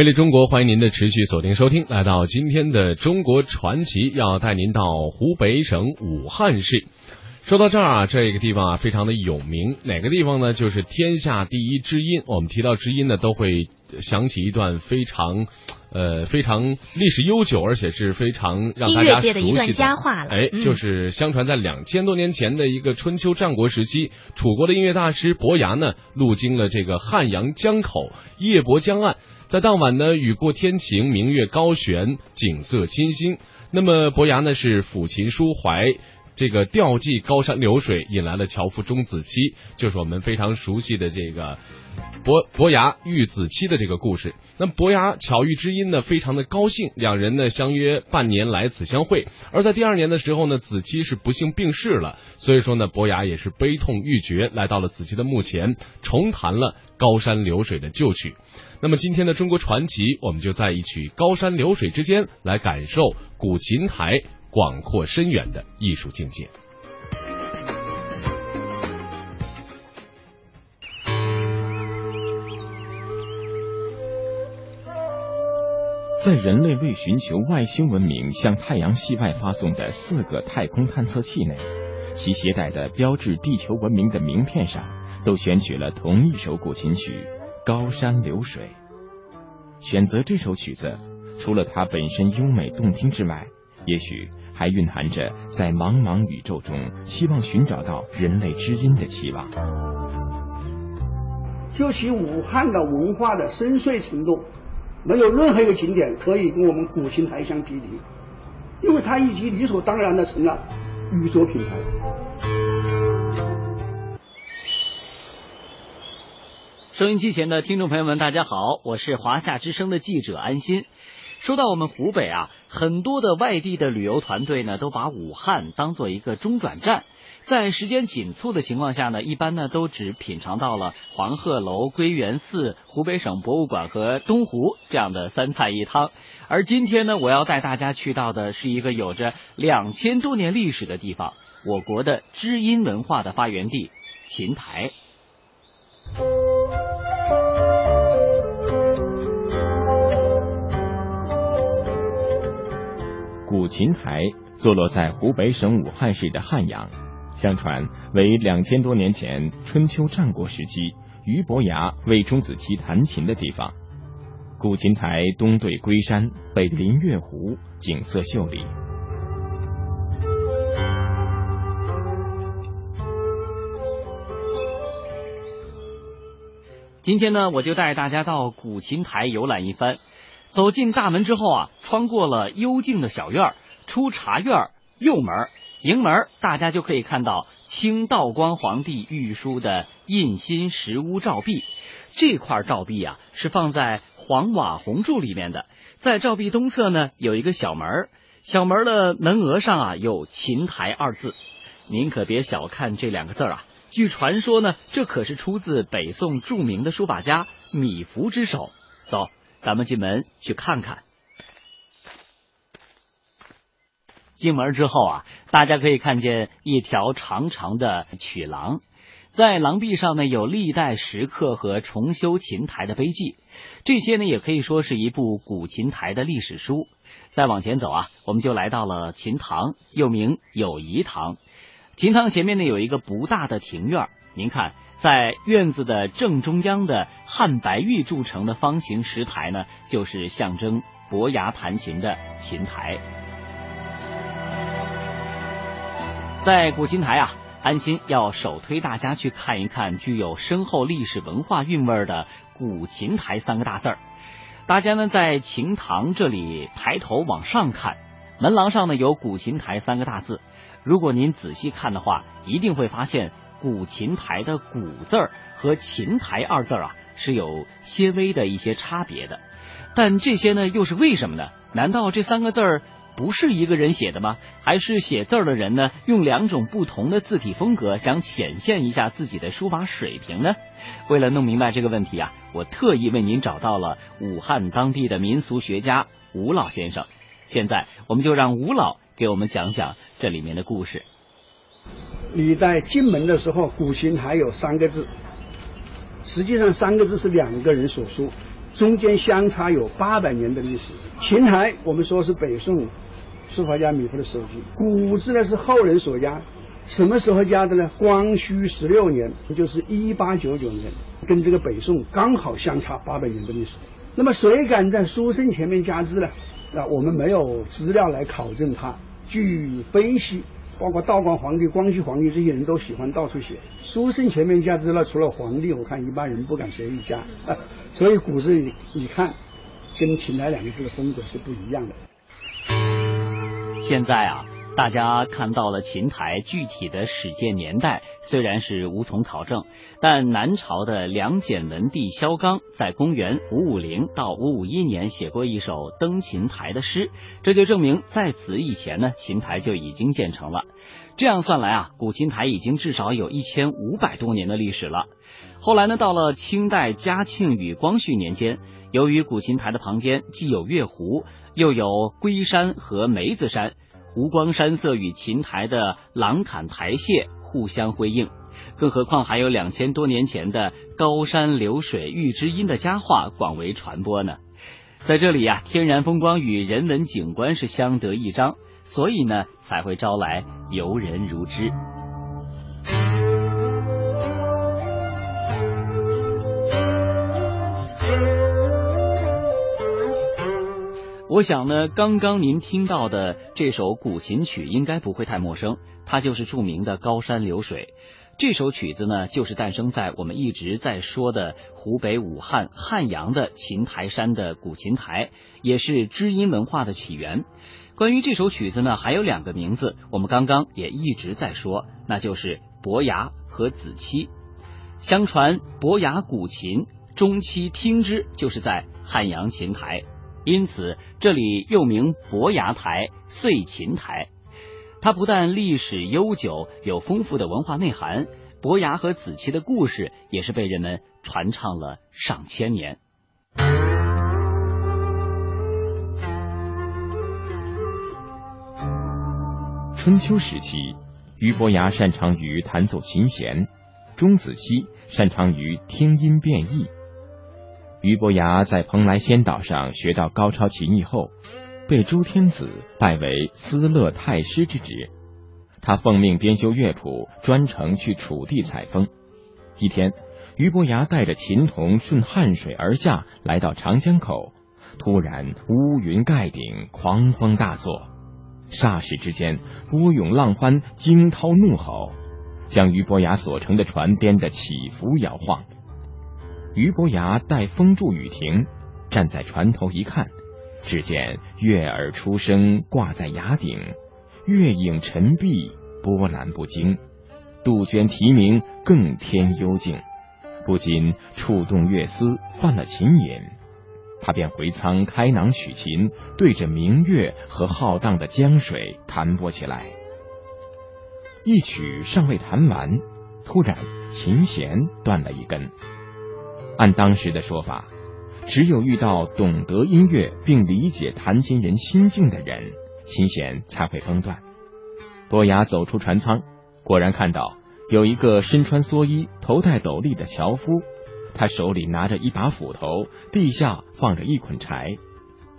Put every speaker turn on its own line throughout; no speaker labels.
魅力中国，欢迎您的持续锁定收听。来到今天的中国传奇，要带您到湖北省武汉市。说到这儿啊，这个地方啊非常的有名，哪个地方呢？就是天下第一知音。我们提到知音呢，都会想起一段非常呃非常历史悠久，而且是非常让大家熟悉
的一段佳话了。
哎，就是相传在两千多年前的一个春秋战国时期，楚国的音乐大师伯牙呢，路经了这个汉阳江口夜泊江岸。在当晚呢，雨过天晴，明月高悬，景色清新。那么伯牙呢是抚琴抒怀，这个调寄高山流水，引来了樵夫钟子期，就是我们非常熟悉的这个伯伯牙遇子期的这个故事。那伯牙巧遇知音呢，非常的高兴，两人呢相约半年来此相会。而在第二年的时候呢，子期是不幸病逝了，所以说呢，伯牙也是悲痛欲绝，来到了子期的墓前，重弹了高山流水的旧曲。那么今天的中国传奇，我们就在一曲高山流水之间，来感受古琴台广阔深远的艺术境界。
在人类为寻求外星文明向太阳系外发送的四个太空探测器内，其携带的标志地球文明的名片上，都选取了同一首古琴曲。高山流水，选择这首曲子，除了它本身优美动听之外，也许还蕴含着在茫茫宇宙中希望寻找到人类知音的期望。
就其武汉的文化的深邃程度，没有任何一个景点可以跟我们古琴台相匹敌，因为它已经理所当然的成了宇宙品牌。
收音机前的听众朋友们，大家好，我是华夏之声的记者安心。说到我们湖北啊，很多的外地的旅游团队呢，都把武汉当做一个中转站，在时间紧促的情况下呢，一般呢都只品尝到了黄鹤楼、归元寺、湖北省博物馆和东湖这样的三菜一汤。而今天呢，我要带大家去到的是一个有着两千多年历史的地方，我国的知音文化的发源地——琴台。
古琴台坐落在湖北省武汉市的汉阳，相传为两千多年前春秋战国时期俞伯牙为钟子期弹琴的地方。古琴台东对龟山，北临月湖，景色秀丽。
今天呢，我就带大家到古琴台游览一番。走进大门之后啊，穿过了幽静的小院，出茶院右门迎门，大家就可以看到清道光皇帝御书的印心石屋照壁。这块照壁啊，是放在黄瓦红柱里面的。在照壁东侧呢，有一个小门，小门的门额上啊有“琴台”二字。您可别小看这两个字啊，据传说呢，这可是出自北宋著名的书法家米芾之手。走。咱们进门去看看。进门之后啊，大家可以看见一条长长的曲廊，在廊壁上呢有历代石刻和重修琴台的碑记，这些呢也可以说是一部古琴台的历史书。再往前走啊，我们就来到了琴堂，又名友谊堂。琴堂前面呢有一个不大的庭院，您看。在院子的正中央的汉白玉铸成的方形石台呢，就是象征伯牙弹琴的琴台。在古琴台啊，安心要首推大家去看一看具有深厚历史文化韵味的“古琴台”三个大字儿。大家呢在琴堂这里抬头往上看，门廊上呢有“古琴台”三个大字。如果您仔细看的话，一定会发现。古琴台的“古”字儿和“琴台”二字啊是有些微的一些差别的，但这些呢又是为什么呢？难道这三个字儿不是一个人写的吗？还是写字儿的人呢用两种不同的字体风格想显现一下自己的书法水平呢？为了弄明白这个问题啊，我特意为您找到了武汉当地的民俗学家吴老先生。现在我们就让吴老给我们讲讲这里面的故事。
你在进门的时候，古琴还有三个字，实际上三个字是两个人所书，中间相差有八百年的历史。琴台我们说是北宋书法家米芾的手迹，古字呢是后人所加，什么时候加的呢？光绪十六年，就是一八九九年，跟这个北宋刚好相差八百年的历史。那么谁敢在书圣前面加字呢？啊，我们没有资料来考证它。据分析，包括道光皇帝、光绪皇帝这些人都喜欢到处写书生前面加之了，除了皇帝，我看一般人不敢随意加。所以古字你你看，跟秦台两个字的风格是不一样的。
现在啊。大家看到了琴台具体的始建年代，虽然是无从考证，但南朝的梁简文帝萧纲在公元五五零到五五一年写过一首登琴台的诗，这就证明在此以前呢，琴台就已经建成了。这样算来啊，古琴台已经至少有一千五百多年的历史了。后来呢，到了清代嘉庆与光绪年间，由于古琴台的旁边既有月湖，又有龟山和梅子山。湖光山色与琴台的廊坎台榭互相辉映，更何况还有两千多年前的高山流水遇知音的佳话广为传播呢。在这里呀，天然风光与人文景观是相得益彰，所以呢才会招来游人如织。我想呢，刚刚您听到的这首古琴曲应该不会太陌生，它就是著名的《高山流水》。这首曲子呢，就是诞生在我们一直在说的湖北武汉汉阳的琴台山的古琴台，也是知音文化的起源。关于这首曲子呢，还有两个名字，我们刚刚也一直在说，那就是伯牙和子期。相传伯牙古琴，中期听之，就是在汉阳琴台。因此，这里又名伯牙台、碎琴台。它不但历史悠久，有丰富的文化内涵，伯牙和子期的故事也是被人们传唱了上千年。
春秋时期，俞伯牙擅长于弹奏琴弦，钟子期擅长于听音辨义。俞伯牙在蓬莱仙岛上学到高超琴艺后，被周天子拜为司乐太师之职。他奉命编修乐谱，专程去楚地采风。一天，俞伯牙带着琴童顺汉水而下，来到长江口，突然乌云盖顶，狂风大作，霎时之间波涌浪翻，惊涛怒吼，将俞伯牙所乘的船颠得起伏摇晃。俞伯牙待风住雨停，站在船头一看，只见月儿初升，挂在崖顶，月影沉碧，波澜不惊；杜鹃啼鸣，更添幽静，不禁触动乐思，犯了琴瘾。他便回舱开囊取琴，对着明月和浩荡的江水弹拨起来。一曲尚未弹完，突然琴弦断了一根。按当时的说法，只有遇到懂得音乐并理解弹琴人心境的人，琴弦才会崩断。伯牙走出船舱，果然看到有一个身穿蓑衣、头戴斗笠的樵夫，他手里拿着一把斧头，地下放着一捆柴。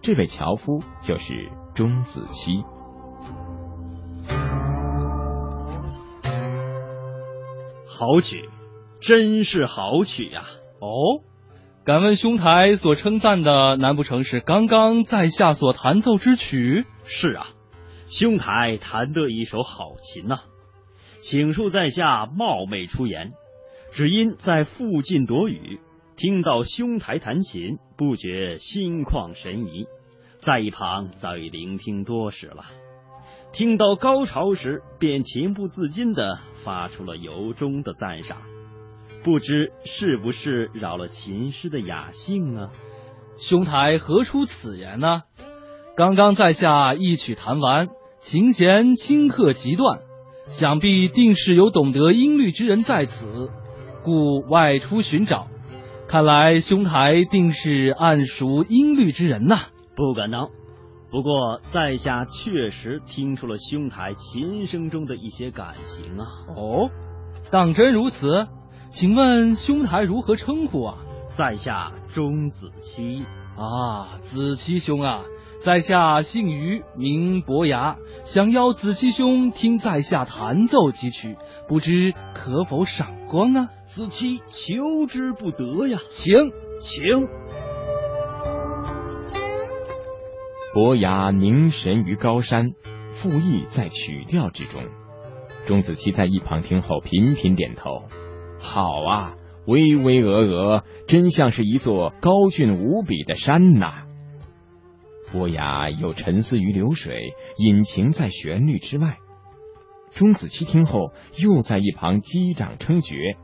这位樵夫就是钟子期。
好曲，真是好曲呀！哦，敢问兄台所称赞的，难不成是刚刚在下所弹奏之曲？
是啊，兄台弹得一手好琴呐，请恕在下冒昧出言，只因在附近躲雨，听到兄台弹琴，不觉心旷神怡，在一旁早已聆听多时了，听到高潮时，便情不自禁的发出了由衷的赞赏。不知是不是扰了琴师的雅兴啊？
兄台何出此言呢？刚刚在下一曲弹完，琴弦顷刻即断，想必定是有懂得音律之人在此，故外出寻找。看来兄台定是谙熟音律之人呐。
不敢当，不过在下确实听出了兄台琴声中的一些感情啊。
哦，当真如此？请问兄台如何称呼啊？
在下钟子期
啊，子期兄啊，在下姓于，名伯牙，想邀子期兄听在下弹奏几曲，不知可否赏光啊？
子期求之不得呀，
请
请。
伯牙凝神于高山，赋意在曲调之中。钟子期在一旁听后频频点头。好啊，巍巍峨峨，真像是一座高峻无比的山呐。伯牙又沉思于流水，隐情在旋律之外。钟子期听后又在一旁击掌称绝。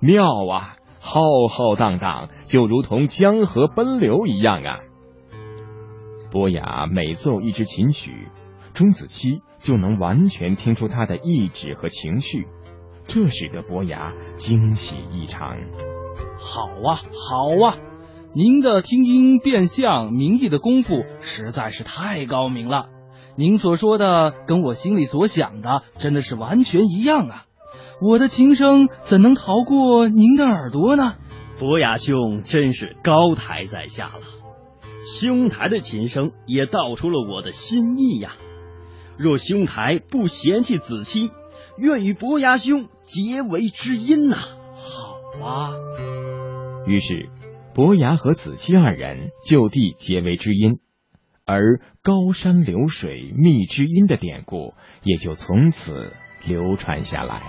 妙啊，浩浩荡荡，就如同江河奔流一样啊。伯牙每奏一支琴曲，钟子期就能完全听出他的意志和情绪，这使得伯牙惊喜异常。
好啊，好啊，您的听音辨相、明义的功夫实在是太高明了。您所说的跟我心里所想的真的是完全一样啊！我的琴声怎能逃过您的耳朵呢？
伯牙兄真是高抬在下了。兄台的琴声也道出了我的心意呀。若兄台不嫌弃子期，愿与伯牙兄结为知音呐。
好啊。
于是，伯牙和子期二人就地结为知音，而高山流水觅知音的典故也就从此流传下来。